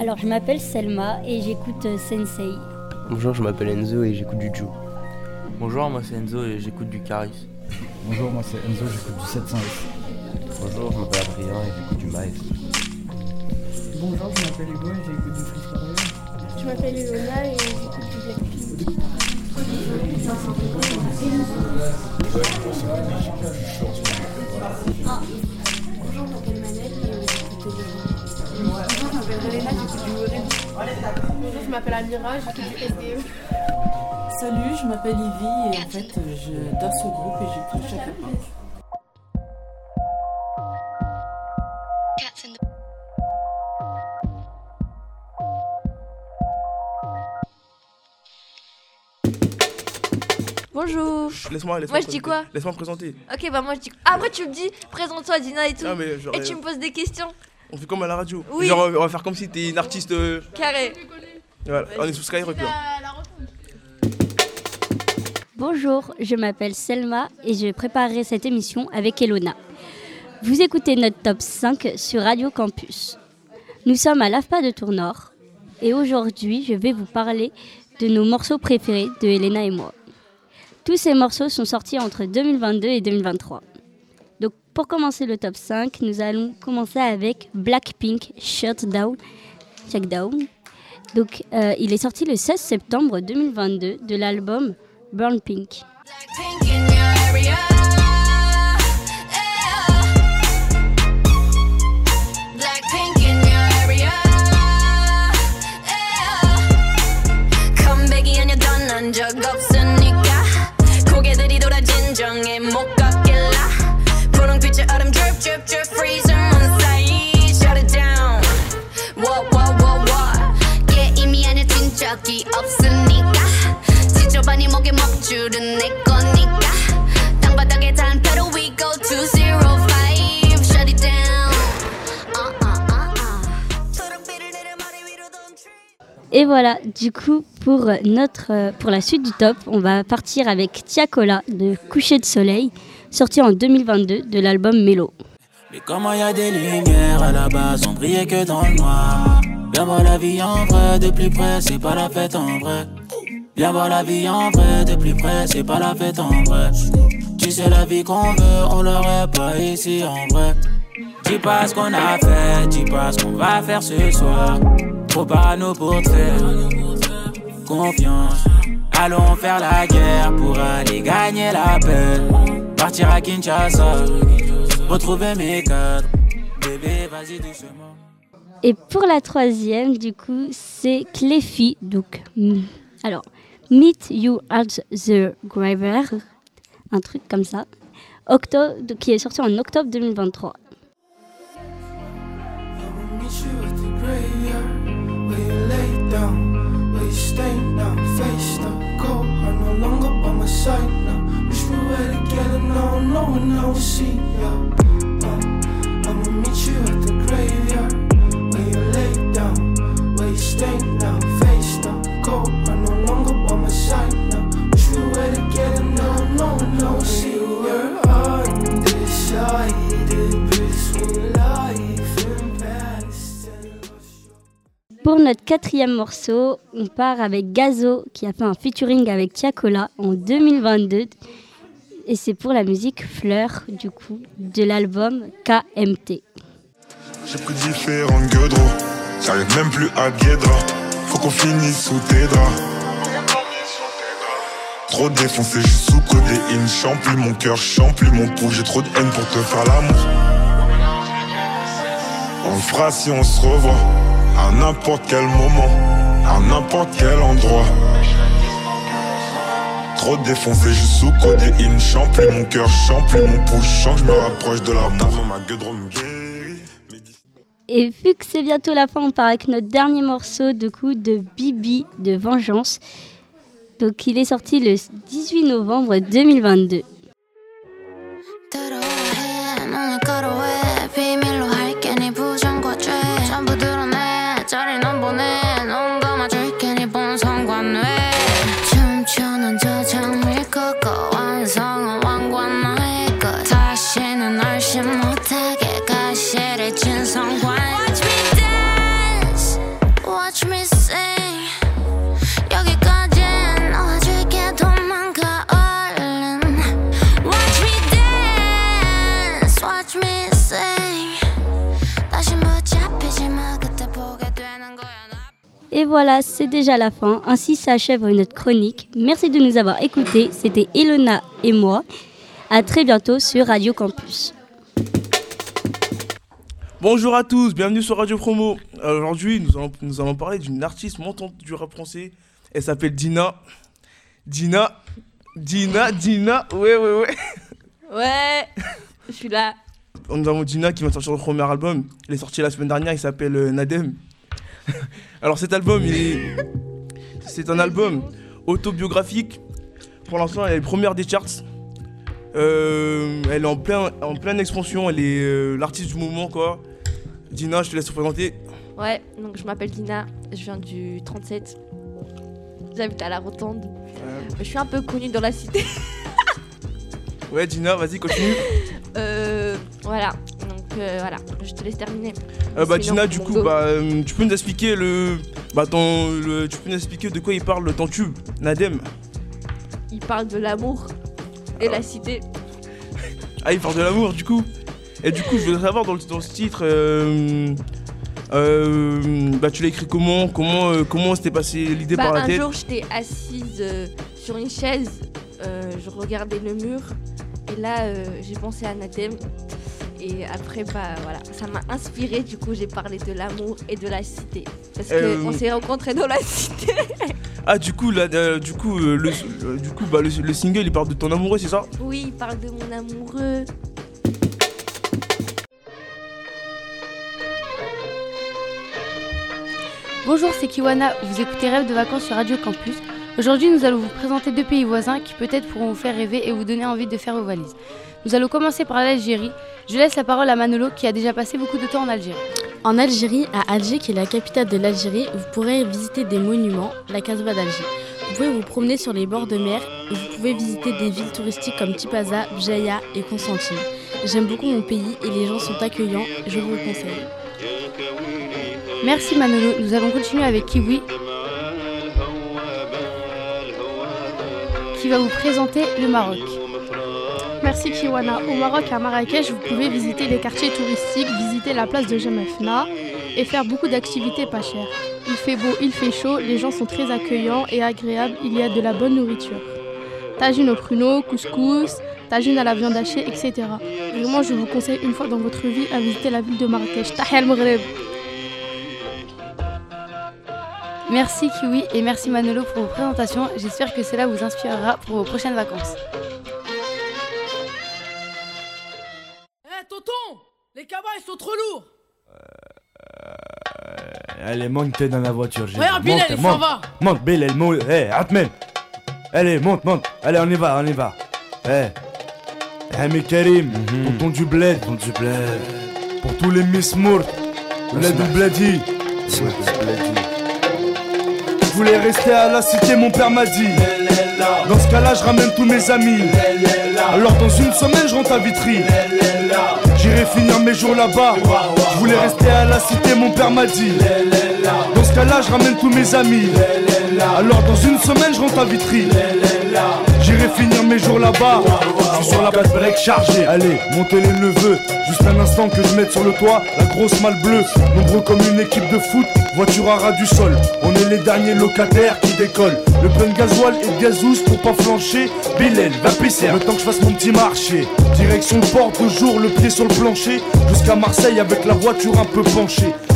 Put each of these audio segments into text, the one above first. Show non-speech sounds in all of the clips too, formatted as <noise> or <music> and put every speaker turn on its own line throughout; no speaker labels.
Alors, je m'appelle Selma et j'écoute euh, Sensei.
Bonjour, je m'appelle Enzo et j'écoute du Ju.
Bonjour, moi c'est Enzo et j'écoute du Caris.
Bonjour, moi c'est Enzo, j'écoute du 700
Bonjour, je m'appelle Adrien et j'écoute du Miles.
Bonjour, je m'appelle Hugo et j'écoute du freestyle.
Je m'appelle Ilona et j'écoute du Blackpink.
Bonjour, je j'écoute du. Bonjour, je m'appelle
Amira, j'écoute du SDM.
Salut, je m'appelle Ivy et en fait je danse au groupe et j'écoute Chaka Punk.
Bonjour.
Laisse-moi, laisse-moi.
Moi, je dis quoi
Laisse-moi me présenter.
Ok, bah moi je dis. Ah, après tu me dis, présente-toi, Dina et tout.
Ah, mais
et tu me poses des questions.
On fait comme à la radio.
Oui.
Genre, on va faire comme si t'es une artiste. euh,
Carré.
Voilà, on est sous Skyrock là.
Bonjour, je m'appelle Selma et je préparerai cette émission avec Elona. Vous écoutez notre top 5 sur Radio Campus. Nous sommes à l'AFPA de Tournord et aujourd'hui je vais vous parler de nos morceaux préférés de Elena et moi. Tous ces morceaux sont sortis entre 2022 et 2023. Pour commencer le top 5, nous allons commencer avec Blackpink Shutdown. Down. Donc, euh, il est sorti le 16 septembre 2022 de l'album Burn Pink. Voilà, du coup, pour, notre, euh, pour la suite du top, on va partir avec Tiakola de Coucher de Soleil, sorti en 2022 de l'album Mélo.
Mais comment y a des lumières à la base, on brillait que dans le noir? Viens voir la vie en vrai, de plus près, c'est pas la fête en vrai. Viens voir la vie en vrai, de plus près, c'est pas la fête en vrai. Tu sais, la vie qu'on veut, on l'aurait pas ici en vrai. Dis pas ce qu'on a fait, dis pas ce qu'on va faire ce soir. Trop parano pour te confiance. Allons faire la guerre pour aller gagner la paix. Partir à Kinshasa, retrouver mes cadres. Bébé, vas-y doucement.
Et pour la troisième, du coup, c'est Cléfy. Donc, alors, Meet You at the Graveyard, un truc comme ça, octobre, qui est sorti en octobre 2023.
Stay now, face down, cold. I'm no longer by my side now. Wish we were together now, no one will see ya.
Quatrième morceau, on part avec Gazo qui a fait un featuring avec Tiakola en 2022. Et c'est pour la musique Fleur, du coup, de l'album KMT.
J'ai pris différentes j'arrive même plus à Guédra. Faut qu'on finisse sous tes draps. Trop défoncé, juste sous codéine. Champli, mon cœur champli, mon pouls. J'ai trop de haine pour te faire l'amour. On le fera si on se revoit. À n'importe quel moment, à n'importe quel endroit. Trop défoncé, juste sous codéine. Champli, mon cœur champli, mon pouls. Je sens que je me rapproche de. Ma gueudron me guérit.
Et vu que c'est bientôt la fin, on part avec notre dernier morceau de coup de Bibi de Vengeance. Donc il est sorti le 18 novembre 2022. Et voilà, c'est déjà la fin. Ainsi s'achève notre chronique. Merci de nous avoir écoutés. C'était Elona et moi. À très bientôt sur Radio Campus.
Bonjour à tous, bienvenue sur Radio Promo. Alors, Aujourd'hui, nous allons, nous allons parler d'une artiste montante du rap français. Elle s'appelle Dina. Dina. Dina, Dina. Ouais, ouais, ouais. <laughs>
Ouais, je suis là.
Nous avons Dina qui va sortir son premier album. Il est sorti la semaine dernière, il s'appelle euh, Nadem. <laughs> Alors cet album, c'est un album autobiographique. Pour l'instant, elle est première des charts. Euh, elle est en, plein, en pleine expansion, elle est euh, l'artiste du moment quoi. Dina, je te laisse te présenter.
Ouais, donc je m'appelle Dina, je viens du 37. J'habite à la Rotonde. Je suis un peu connue dans la cité.
Ouais, Dina, vas-y, continue.
Euh, voilà, euh, voilà, je te laisse terminer.
Euh, bah, Dina, du coup, bah, euh, tu peux nous expliquer le, bah, ton, le- tu peux nous expliquer de quoi il parle ton tube, Nadem?
Il parle de l'amour et la cité.
Ah, il parle de l'amour, du coup? Et du coup, je voudrais savoir dans, dans ce titre, euh, bah, tu l'as écrit comment, comment, comment s'était passé l'idée
Bah,
par la
un
tête?
jour, j'étais assise sur une chaise, je regardais le mur, et là, j'ai pensé à Nathem. Et après, bah voilà, ça m'a inspiré. Du coup, j'ai parlé de l'amour et de la cité. Parce
Euh,
qu'on s'est rencontrés dans la cité. <laughs>
Ah, du coup, là, euh, du coup, euh, le, euh, du coup, bah, le, le single, il parle de ton amoureux, c'est ça?
Oui, il parle de mon amoureux.
Bonjour, c'est Kiwana, vous écoutez Rêve de vacances sur Radio Campus. Aujourd'hui, nous allons vous présenter deux pays voisins qui peut-être pourront vous faire rêver et vous donner envie de faire vos valises. Nous allons commencer par l'Algérie. Je laisse la parole à Manolo qui a déjà passé beaucoup de temps en Algérie.
En Algérie, à Alger, qui est la capitale de l'Algérie, vous pourrez visiter des monuments, la Casbah d'Alger. Vous pouvez vous promener sur les bords de mer et vous pouvez visiter des villes touristiques comme Tipaza, Bjaya et Constantine. J'aime beaucoup mon pays et les gens sont accueillants, je vous le conseille.
Merci Manolo, nous allons continuer avec Kiwi qui va vous présenter le Maroc.
Merci Kiwana. Au Maroc, à Marrakech, vous pouvez visiter les quartiers touristiques, visiter la place de Jemefna et faire beaucoup d'activités pas chères. Il fait beau, il fait chaud, les gens sont très accueillants et agréables, il y a de la bonne nourriture. Tagine au pruneau, couscous, tagine à la viande hachée, etc. Vraiment, je vous conseille une fois dans votre vie à visiter la ville de Marrakech. Tahia Maghreb.
Merci Kiwi et merci Manolo pour vos présentations. J'espère que cela vous inspirera pour vos prochaines vacances.
Allez, monte dans la voiture. j'ai
Regarde, Bilal, il s'en
monte.
va.
Monte, Bilal, monte. Eh, Atmen. Allez, monte, monte. Allez, on y va, on y va. Eh. Hami Karim, tonton du bled. Tonton du bled. Pour tous les Miss Mourt. Bled ou Bledi. Je voulais rester à la cité, mon père m'a dit. Dans ce cas-là, je ramène tous mes amis. Alors, dans une semaine, je rentre à Vitry. J'irai finir mes jours là-bas. Je voulais rester à la cité, mon père m'a dit. Dans ce cas-là, je ramène tous mes amis. Alors, dans une semaine, je rentre à Vitry. J'irai finir mes jours là-bas. Je suis sur la place break chargée. Allez, montez les neveux. Juste un instant que je mette sur le toit la grosse malle bleue. Nombreux comme une équipe de foot, voiture à ras du sol. On est les derniers locataires qui décollent. Le plein de gasoil et de gazous pour pas flancher. Bilal, va pisser. Le temps que je fasse mon petit marché. Direction le port, toujours le pied sur le plancher. Jusqu'à Marseille avec la voiture un peu penchée.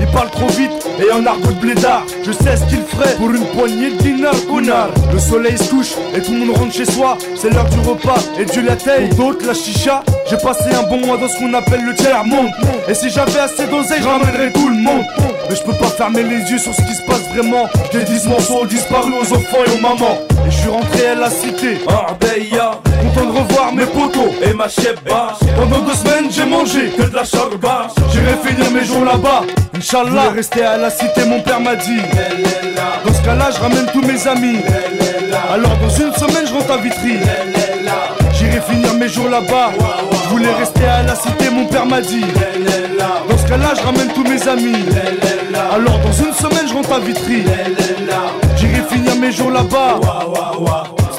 il parle trop vite et en argot de blédard. Je sais ce qu'il ferait pour une poignée de dinars Le soleil se couche et tout le monde rentre chez soi. C'est l'heure du repas et Dieu la taille d'autres la chicha J'ai passé un bon mois dans ce qu'on appelle le tiers monde. Et si j'avais assez d'oseille j'emmènerais tout le monde. Mais je peux pas fermer les yeux sur ce qui se passe vraiment. Des dix morceaux disparus aux enfants et aux mamans. Et je suis rentré à la cité.
Arbeya
Content de revoir mes potos
et ma cheba
Pendant deux semaines j'ai mangé
que de la charba.
J'irai finir mes jours là-bas Inch'Allah. Rester à la cité mon père m'a dit. Dans ce cas là je ramène tous mes amis. Alors dans une semaine je rentre à Vitry. J'irai finir mes jours là-bas. Je voulais rester à la cité mon père m'a dit. Dans ce cas là je ramène tous mes amis. Alors dans une semaine je rentre à Vitry. J'irai finir mes jours là-bas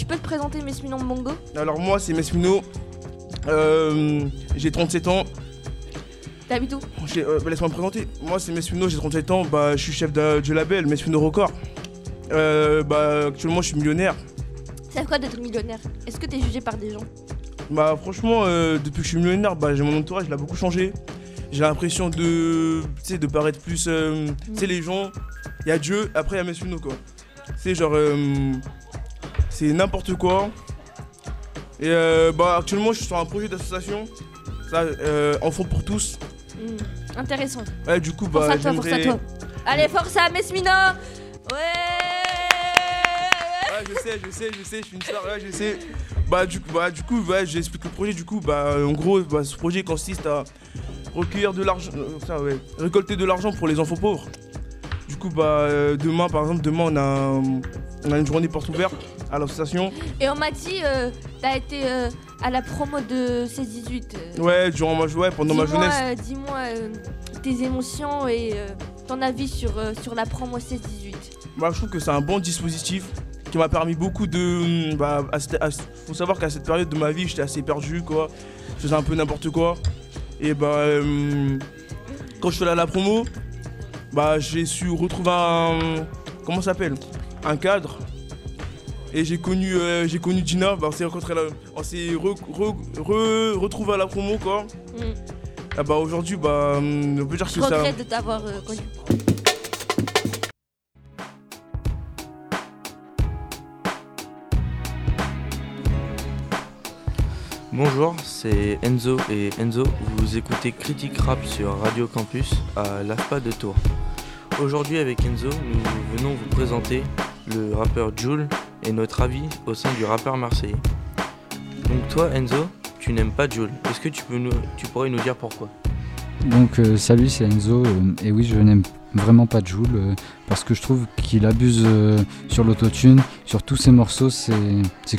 Tu peux te présenter Mesmino Mongo
Alors moi c'est Mesmino, euh, j'ai 37 ans.
T'habites où?
Euh, bah, Laisse-moi me présenter. Moi c'est Mesmino, j'ai 37 ans, bah, je suis chef d'un- du label Mesmino Record. Euh, bah, actuellement je suis millionnaire.
C'est quoi d'être millionnaire? Est-ce que t'es jugé par des gens?
Bah franchement, euh, depuis que je suis millionnaire, bah, j'ai mon entourage, il a beaucoup changé. J'ai l'impression de, tu sais, de paraître plus... euh, Tu sais, les gens, il y a Dieu, après il y a Mesmino quoi. C'est genre... c'est n'importe quoi. Et euh, bah actuellement je suis sur un projet d'association. Ça, euh, Enfants pour tous.
Hmm, Intéressant.
Ouais, du coup,
Force
bah
à toi, force à
j'aimerais-
toi. Allez, force à Mesmino Ouais
Ouais, je sais, je sais, je sais, je suis une star, ouais, je sais. Bah, du coup, bah, du coup ouais, j'explique le projet. Du coup, bah, en gros, bah, ce projet consiste à recueillir de l'argent, euh, ouais, récolter de l'argent pour les enfants pauvres. Du coup, bah, euh, demain, par exemple, demain, on a, on a une journée porte ouverte à l'association.
Et on m'a dit, euh, t'as été euh, à la promo de 16-18. euh.
Ouais, durant ma, ouais, pendant ma jeunesse.
euh, Dis-moi tes émotions et ton avis sur, sur la promo 16-18.
Bah, je trouve que c'est un bon dispositif qui m'a permis beaucoup de. Bah, à cette- à- faut savoir qu'à cette période de ma vie, j'étais assez perdu, quoi. Je faisais un peu n'importe quoi. Et bah, quand je suis allé à la promo, bah, j'ai su retrouver un. Comment ça s'appelle? Un cadre. Et j'ai connu, euh, j'ai connu Gina, bah, on s'est rencontrés là, on s'est re, re- re- retrouvés à la promo, quoi.
Mm.
Ah bah, aujourd'hui, bah, on peut dire
Je
que ça.
regrette de t'avoir euh, connu.
Bonjour, c'est Enzo et Enzo, vous écoutez Critique Rap sur Radio Campus à l'AFPA de Tours. Aujourd'hui avec Enzo, nous venons vous présenter le rappeur Joule et notre avis au sein du rappeur marseillais. Donc toi Enzo, tu n'aimes pas Joule. Est-ce que tu, peux nous, tu pourrais nous dire pourquoi?
Donc euh, salut, c'est Enzo. euh, et oui, je n'aime vraiment pas Joule euh, parce que je trouve qu'il abuse sur l'autotune. Sur tous ses morceaux, c'est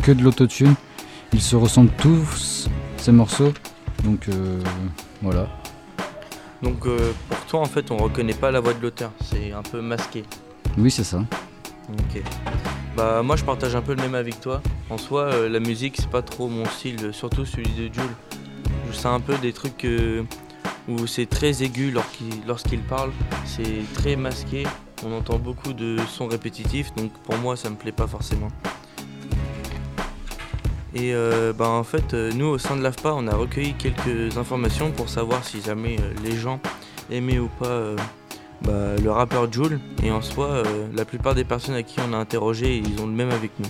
que de l'autotune. Ils se ressemblent tous, ces morceaux. Donc voilà.
Donc pour toi en fait on reconnaît pas la voix de l'auteur, c'est un peu masqué.
Oui, c'est ça.
Ok. Bah moi je partage un peu le même avec toi. En soi euh, la musique c'est pas trop mon style, surtout celui de Jules. C'est un peu des trucs euh, où c'est très aigu lorsqu'il parle, c'est très masqué, on entend beaucoup de sons répétitifs donc pour moi ça me plaît pas forcément. Et euh, bah, en fait nous au sein de l'AFPA on a recueilli quelques informations pour savoir si jamais les gens aimaient ou pas bah, le rappeur Joule et en soi euh, la plupart des personnes à qui on a interrogé ils ont le même avec nous.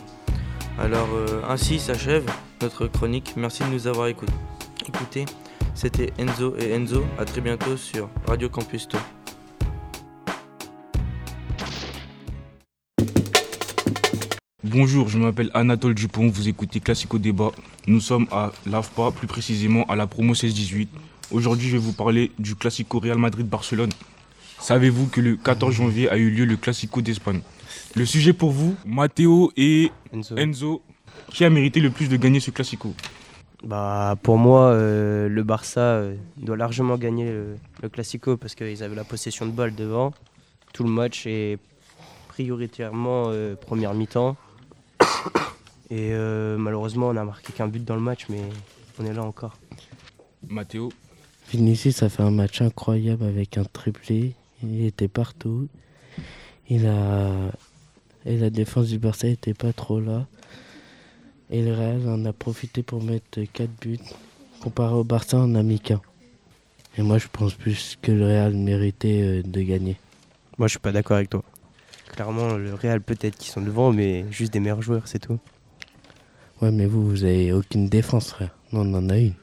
Alors euh, ainsi s'achève notre chronique, merci de nous avoir écou- écoutés. C'était Enzo et Enzo, à très bientôt sur Radio Campus Tour.
Bonjour, je m'appelle Anatole Dupont, vous écoutez Classico Débat. Nous sommes à l'AFPA, plus précisément à la promo 16-18. Aujourd'hui, je vais vous parler du Classico Real Madrid-Barcelone. Savez-vous que le 14 janvier a eu lieu le Classico d'Espagne? Le sujet pour vous, Matteo et Enzo. Qui a mérité le plus de gagner ce Classico?
Bah, pour moi, euh, le Barça euh, doit largement gagner le, le Classico parce qu'ils avaient la possession de balle devant tout le match et prioritairement euh, première mi-temps. Et euh, malheureusement, on a marqué qu'un but dans le match, mais on est là encore.
Matteo
Vinicius a fait un match incroyable avec un triplé. Il était partout. Il a... Et la défense du Barça n'était pas trop là. Et le Real en a profité pour mettre 4 buts. Comparé au Barça, on a mis qu'un. Et moi, je pense plus que le Real méritait euh, de gagner.
Moi, je suis pas d'accord avec toi. Clairement, le Real, peut-être qu'ils sont devant, mais juste des meilleurs joueurs, c'est tout.
Ouais, mais vous, vous avez aucune défense, frère. Non, on en a une.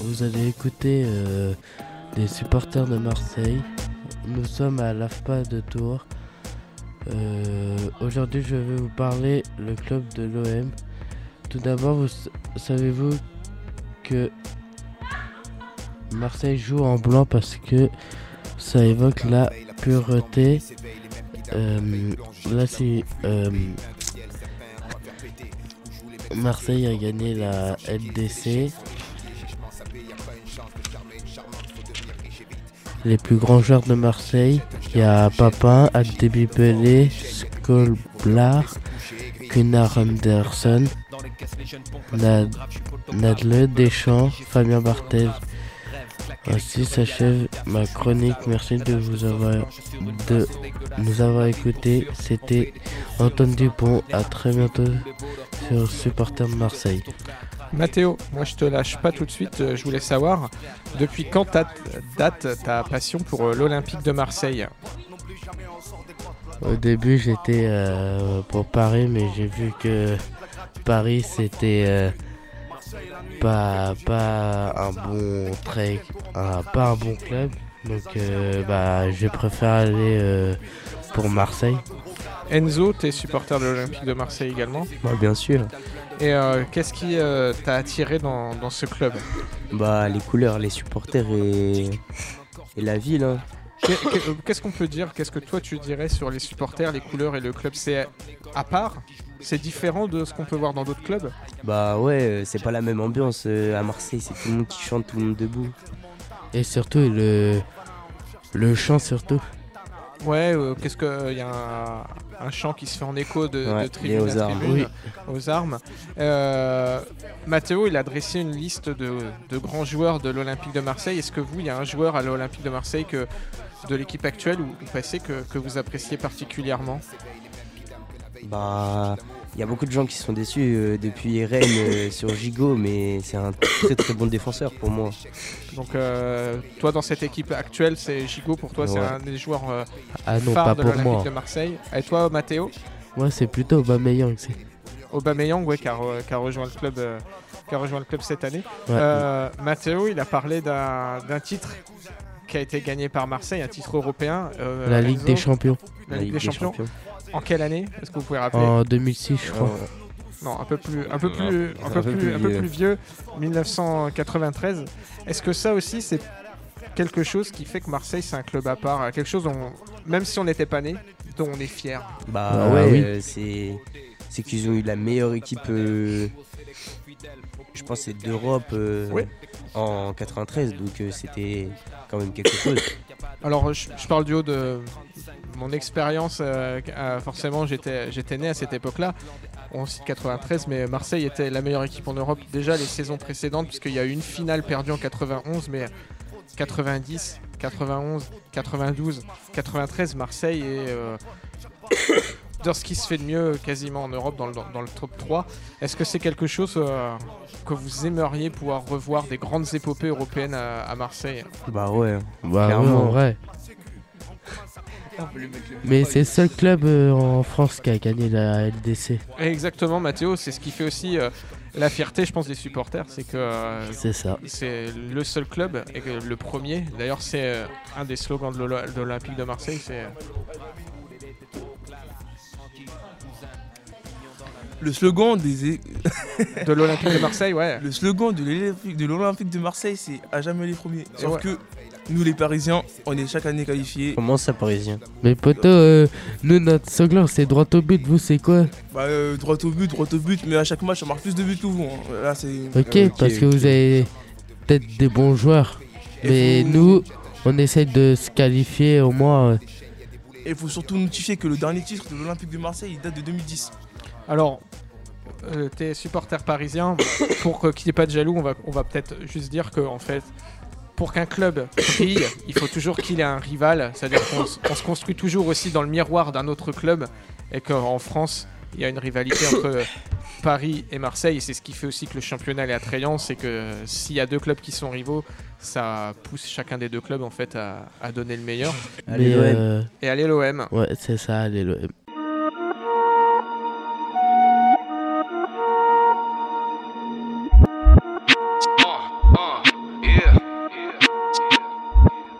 Vous allez écouter euh, des supporters de Marseille. Nous sommes à l'AFPA de Tours. Euh, Aujourd'hui, je vais vous parler le club de l'OM. Tout d'abord, savez-vous que Marseille joue en blanc parce que ça évoque la pureté. Euh, Marseille a gagné la LDC. Les plus grands joueurs de Marseille, il y a Papin, Agdebi Pelé, Skolblar, Gunnar Anderson, Nad Nadle, Deschamps, Fabien Barthez. Ainsi s'achève ma chronique. Merci de vous avoir de nous avoir écoutés. C'était Antoine Dupont. À très bientôt sur Supporter Marseille.
Mathéo, moi je te lâche pas tout de suite, je voulais savoir, depuis quand date ta passion pour euh, l'Olympique de Marseille?
Au début, j'étais euh, pour Paris, mais j'ai vu que Paris c'était euh, pas pas un bon très un- pas un bon club, donc euh, bah je préfère aller euh, pour Marseille.
Enzo, t'es supporter de l'Olympique de Marseille également
Bah, bien sûr.
Et euh, qu'est-ce qui euh, t'a attiré dans, dans ce club?
Bah, les couleurs, les supporters et, et la ville. hein.
Euh, Qu'est-ce qu'on peut dire Qu'est-ce que toi tu dirais sur les supporters, les couleurs et le club C'est à part C'est différent de ce qu'on peut voir dans d'autres clubs?
Bah ouais, euh, c'est pas la même ambiance euh, à Marseille, c'est tout le monde qui chante, tout le monde debout.
Et surtout le le chant surtout.
Ouais, euh, qu'est-ce que il y a un, un chant qui se fait en écho de,
Ouais,
de tribune
aux
à
armes.
tribune, aux armes. Euh, Mathéo, il a dressé une liste de, de grands joueurs de l'Olympique de Marseille. Est-ce que vous, il y a un joueur à l'Olympique de Marseille que de l'équipe actuelle ou, passée que, que vous appréciez particulièrement
Bah, il y a beaucoup de gens qui sont déçus euh, depuis Rennes euh, sur Gigot, mais c'est un très très bon défenseur pour moi.
Donc, euh, toi, dans cette équipe actuelle, c'est Gigot pour toi, c'est un des joueurs euh,
Ah non,
phares
pas
de l'Olympique de Marseille. Et toi, Mathéo
Moi c'est plutôt Aubameyang. c'est-
Aubameyang, ouais, qui a, qui a rejoint le club, euh, qui a rejoint le club cette année.
Ouais.
Euh, Matteo, il a parlé d'un d'un titre qui a été gagné par Marseille, un titre européen. euh,
La Ligue des Champions.
La Ligue des, Champions. En quelle année Est-ce que vous pouvez rappeler
En 2006 je crois.
Non, un peu plus, un peu plus, un peu
un peu
plus,
plus
un peu
vieux.
plus vieux. 1993. Est-ce que ça aussi, c'est quelque chose qui fait que Marseille, c'est un club à part, quelque chose dont, même si on n'était pas né, dont on est fier?
Bah
Ah
ouais,
oui.
euh, c'est c'est qu'ils ont eu la meilleure équipe, euh, je pense, c'est d'Europe euh,
Ouais.
En 93, donc euh, c'était quand même quelque chose.
Alors, je, parle du haut de mon expérience. euh, euh, forcément, j'étais né à cette époque-là. On cite 93, mais Marseille était la meilleure équipe en Europe déjà les saisons précédentes, puisqu'il y a eu une finale perdue en 91, mais 90, 91, 92, 93, Marseille est euh, dans ce qui se fait de mieux quasiment en Europe dans le, dans le top 3. Est-ce que c'est quelque chose euh, que vous aimeriez pouvoir revoir des grandes épopées européennes à, à Marseille?
Bah ouais.
Bah ouais,
clairement.
en vrai. Mais c'est le seul club euh, en France qui a gagné la LDC.
Exactement, Mathéo, c'est ce qui fait aussi euh, la fierté, je pense, des supporters, c'est que euh,
C'est ça.
c'est le seul club et que le premier. D'ailleurs, c'est euh, un des slogans de de l'Olympique de Marseille, c'est
Le slogan des.
De l'Olympique de Marseille, ouais. <laughs>
Le slogan de l'Olympique de, Marseille, c'est à jamais les premiers. Sauf
ouais.
que nous, les Parisiens, on est chaque année qualifiés.
Comment ça, parisien
Mais poto, euh, nous notre slogan c'est droit au but, vous c'est quoi
Bah, euh, droit au but, droit au but, mais à chaque match, on marque plus de buts que vous. hein. Là, c'est.
ok, parce que vous avez peut-être des bons joueurs.
Et
Mais
vous-
nous, on essaye de se qualifier au moins. euh,
Et il faut surtout notifier que le dernier titre de l'Olympique de Marseille, il date de 2010.
Alors, euh, t'es supporter parisien, <coughs> pour qu'il n'y ait pas de jaloux, on va, on va peut-être juste dire que, en fait, pour qu'un club brille, il faut toujours qu'il ait un rival. C'est-à-dire qu'on s- on se construit toujours aussi dans le miroir d'un autre club. Et qu'en France, il y a une rivalité <coughs> entre Paris et Marseille. Et c'est ce qui fait aussi que le championnat est attrayant. C'est que s'il y a deux clubs qui sont rivaux, ça pousse chacun des deux clubs en fait à, à donner le meilleur.
mais, euh,
Et allez l'OM.
Ouais, c'est ça, allez l'OM.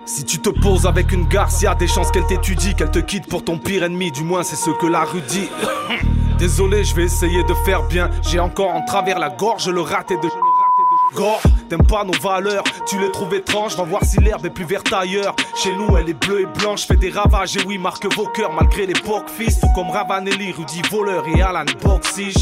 Si tu te poses avec une garce, y a des chances qu'elle t'étudie, qu'elle te quitte pour ton pire ennemi, du moins c'est ce que la rue dit. <laughs> Désolé, je vais essayer de faire bien. J'ai encore en travers la gorge le raté de. Gore, t'aimes pas nos valeurs, tu les trouves étranges, va voir si l'herbe est plus verte ailleurs. Chez nous, elle est bleue et blanche, fait des ravages, et oui, marque vos cœurs malgré l'époque, fils. Tout comme Ravanelli, Rudy Voleur et Alan Boxich.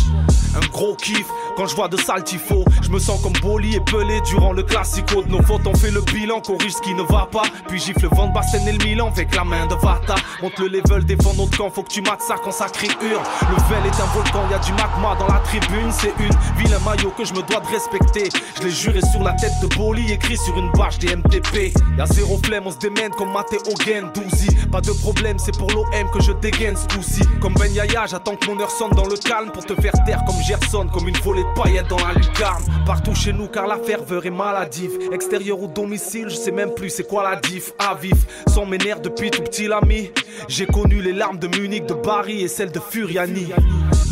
Un gros kiff quand je vois de sales tifos. Je me sens comme Boli et Pelé durant le classico. De nos fautes, on fait le bilan, corrige ce qui ne va pas. Puis gifle Van Basten et le Milan avec la main de Vata. Monte le level, défend notre camp, faut que tu mates ça quand ça crie. Le Vel est un volcan, y a du magma dans la tribune. C'est une ville, un maillot que je me dois de respecter. Je l'ai juré sur la tête de Boli, écrit sur une bâche des MTP. Y a zéro flemme, on se démène comme Matteo Hogan, Douzi. Pas de problème, c'est pour l'OM que je dégaine ce. Comme Ben Yaya, j'attends que mon heure sonne dans le calme pour te faire taire comme Gerson, comme une volée de dans la lucarne. Partout chez nous, car la ferveur est maladive. Extérieur ou domicile, je sais même plus c'est quoi la diff. À vif, sans mes depuis tout petit l'ami. J'ai connu les larmes de Munich, de Barry et celles de Furiani.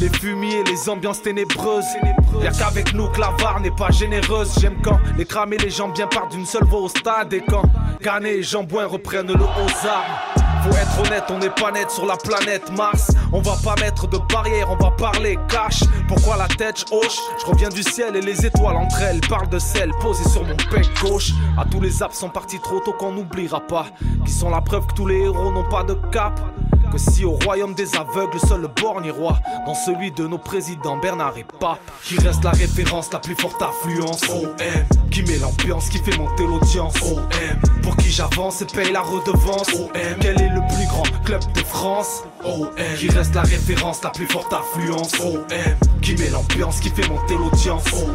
Les fumiers, les ambiances ténébreuses. Y'a qu'avec nous que la VAR n'est pas généreuse. J'aime quand les crames et les gens bien partent d'une seule voix au stade. Et quand Canet et Jambouin reprennent le aux armes. Faut être honnête, on n'est pas net sur la planète Mars. On va pas mettre de barrière, on va parler cash. Pourquoi la tête hoche? Je reviens du ciel et les étoiles entre elles parlent de sel posé sur mon pec gauche. À tous les absents partis trop tôt qu'on n'oubliera pas. Qui sont la preuve que tous les héros n'ont pas de cap. Que si au royaume des aveugles, seul le borgne roi. Dans celui de nos présidents Bernard et Pape. Qui reste la référence, la plus forte affluence. OM. Qui met l'ambiance, qui fait monter l'audience. OM. Pour qui j'avance et paye la redevance. OM. Quel est le plus grand club de France? OM. Qui reste la référence, la plus forte affluence. OM. Qui met l'ambiance, qui fait monter l'audience. OM.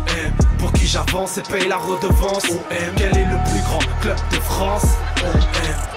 Pour qui j'avance et paye la redevance. OM. Quel est le plus grand club de France? OM.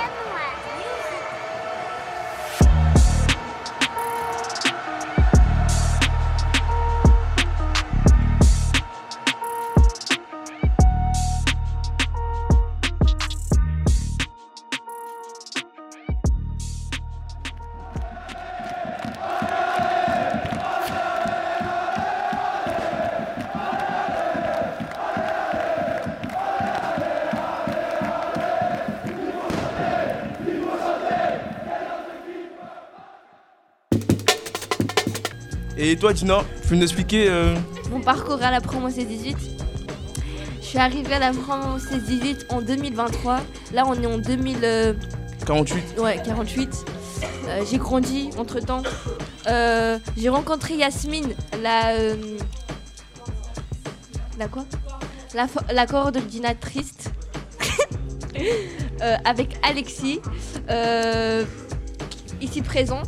Et toi, Dina, tu peux nous expliquer euh,
Mon parcours à la promo C18. Je suis arrivée à la promo C18 en 2023. Là, on est en 2000.
48
Ouais, 48. Euh, j'ai grandi entre temps. j'ai rencontré Yasmine, la. euh, la quoi? La, la coordinatrice. <laughs> Euh, avec Alexis, euh, ici présent.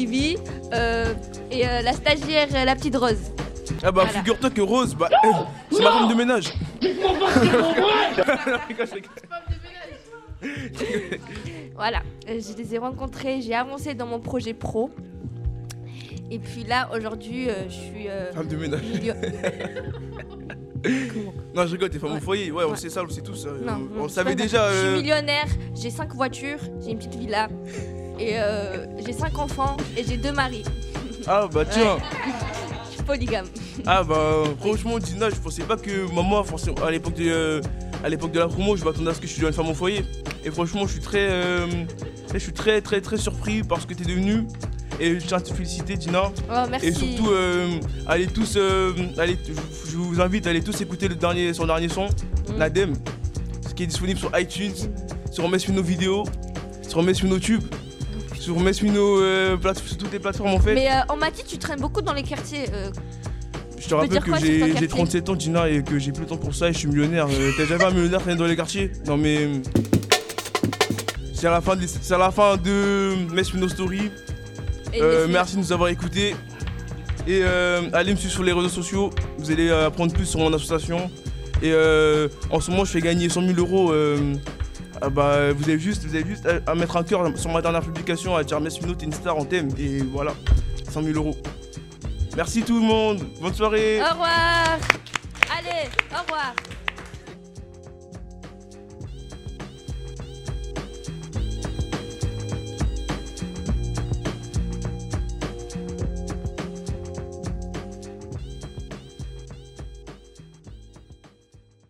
Euh, Ivy euh, et euh, la stagiaire, euh, la petite Rose.
Ah bah
Voilà.
figure-toi que Rose, bah, c'est ma femme de ménage. <laughs> <laughs>
Voilà, euh, je les ai rencontrés, j'ai avancé dans mon projet pro. Et puis là, aujourd'hui, euh, je suis. euh,
Femme de ménage.
milieu- <laughs>
Non, je rigole, t'es femme au
Ouais.
foyer. Ouais, on
Ouais.
sait ça, on le sait tous. euh,
Non,
on
non,
le
c'est
savait
pas
déjà.
Je
euh,
suis millionnaire, j'ai 5 voitures, j'ai une petite villa. Et euh, j'ai 5 enfants et j'ai deux maris.
Ah, bah tiens.
Je suis polygame.
Ah bah franchement Dina je pensais pas que maman à l'époque de euh, à l'époque de la promo je m'attendais à ce que je suis une femme au foyer et franchement je suis très euh, je suis très très très surpris par ce que t'es devenue et je tiens à te féliciter Dina
Oh, merci.
et surtout euh, allez tous allez je, je vous invite à aller tous écouter le dernier son dernier son
Mm.
Nadem ce qui est disponible sur iTunes sur nos vidéos sur Mesfino-Tube sur Mesfino euh, plate- sur toutes les plateformes en fait
Mais euh, on m'a dit que tu traînes beaucoup dans les quartiers. euh,
Je te
peux
rappelle
dire
que
quoi sur ton
j'ai j'ai
quartier
37 ans, Gina, et que j'ai plus le temps pour ça et je suis millionnaire. Euh, T'as jamais un millionnaire traîner dans les quartiers? Non, mais. C'est à la fin de, c'est à la fin de Story.
Et
Euh, merci de nous avoir écoutés. Et euh, allez me suivre sur les réseaux sociaux. Vous allez euh, apprendre plus sur mon association. Et euh, en ce moment, je fais gagner 100 000 euros. euh, ah bah, vous avez juste, vous avez juste à, mettre un cœur sur ma dernière publication, à dire Mesfino, t'es une star en thème. Et voilà, 100 000 euros. Merci tout le monde. Bonne soirée.
Au revoir. Allez, au revoir.